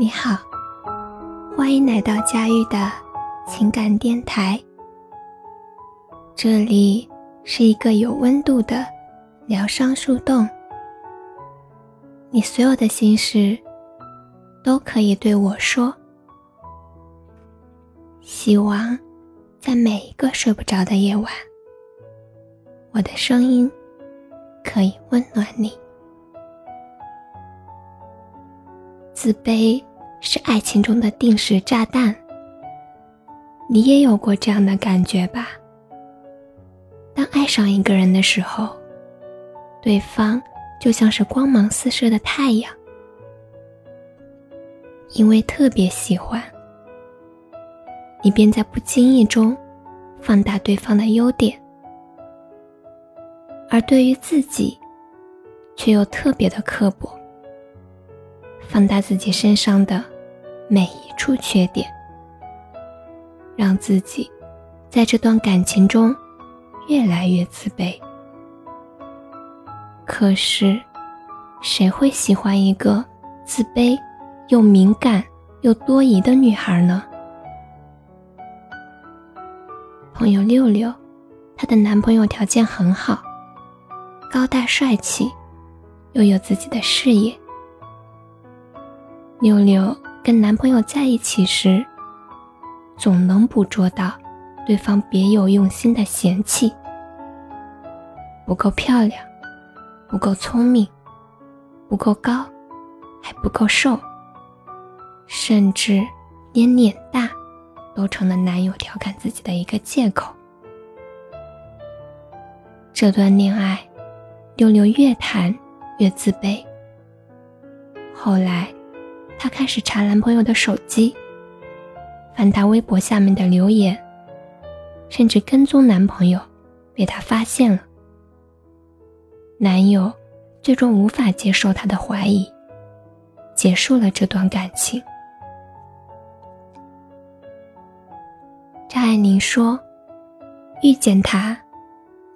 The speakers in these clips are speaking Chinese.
你好，欢迎来到佳玉的情感电台。这里是一个有温度的疗伤树洞，你所有的心事都可以对我说。希望在每一个睡不着的夜晚，我的声音可以温暖你。自卑是爱情中的定时炸弹，你也有过这样的感觉吧？当爱上一个人的时候，对方就像是光芒四射的太阳，因为特别喜欢，你便在不经意中放大对方的优点，而对于自己，却又特别的刻薄。放大自己身上的每一处缺点，让自己在这段感情中越来越自卑。可是，谁会喜欢一个自卑又敏感又多疑的女孩呢？朋友六六，她的男朋友条件很好，高大帅气，又有自己的事业。六六跟男朋友在一起时，总能捕捉到对方别有用心的嫌弃：不够漂亮，不够聪明，不够高，还不够瘦，甚至连脸大都成了男友调侃自己的一个借口。这段恋爱，六六越谈越自卑。后来。她开始查男朋友的手机，翻他微博下面的留言，甚至跟踪男朋友，被他发现了。男友最终无法接受她的怀疑，结束了这段感情。张爱玲说：“遇见他，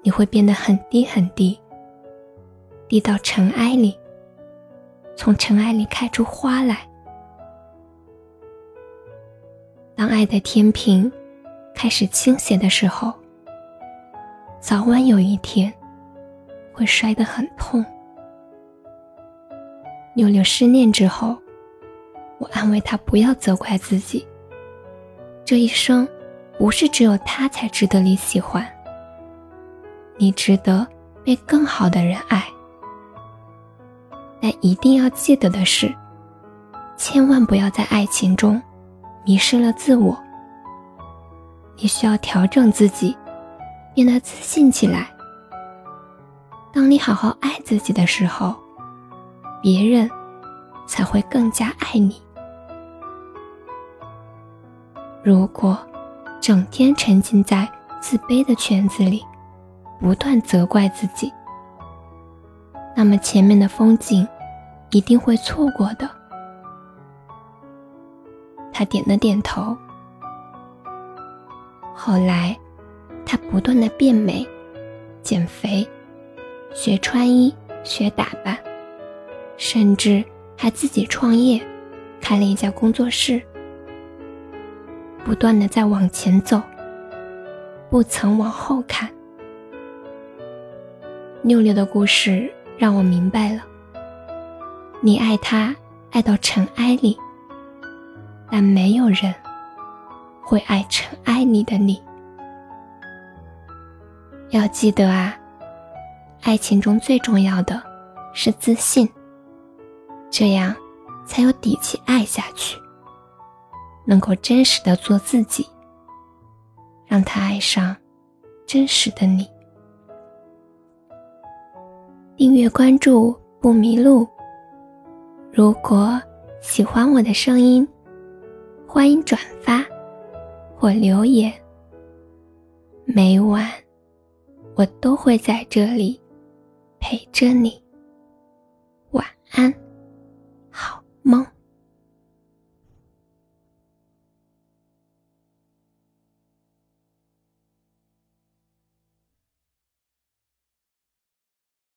你会变得很低很低，低到尘埃里，从尘埃里开出花来。”当爱的天平开始倾斜的时候，早晚有一天会摔得很痛。六六失恋之后，我安慰他不要责怪自己。这一生不是只有他才值得你喜欢，你值得被更好的人爱。但一定要记得的是，千万不要在爱情中。迷失了自我，你需要调整自己，变得自信起来。当你好好爱自己的时候，别人才会更加爱你。如果整天沉浸在自卑的圈子里，不断责怪自己，那么前面的风景一定会错过的。他点了点头。后来，他不断的变美、减肥、学穿衣、学打扮，甚至还自己创业，开了一家工作室，不断的在往前走，不曾往后看。六六的故事让我明白了：你爱他，爱到尘埃里。但没有人会爱尘埃里的你。要记得啊，爱情中最重要的是自信，这样才有底气爱下去，能够真实的做自己，让他爱上真实的你。订阅关注不迷路。如果喜欢我的声音。欢迎转发或留言，每晚我都会在这里陪着你。晚安，好梦。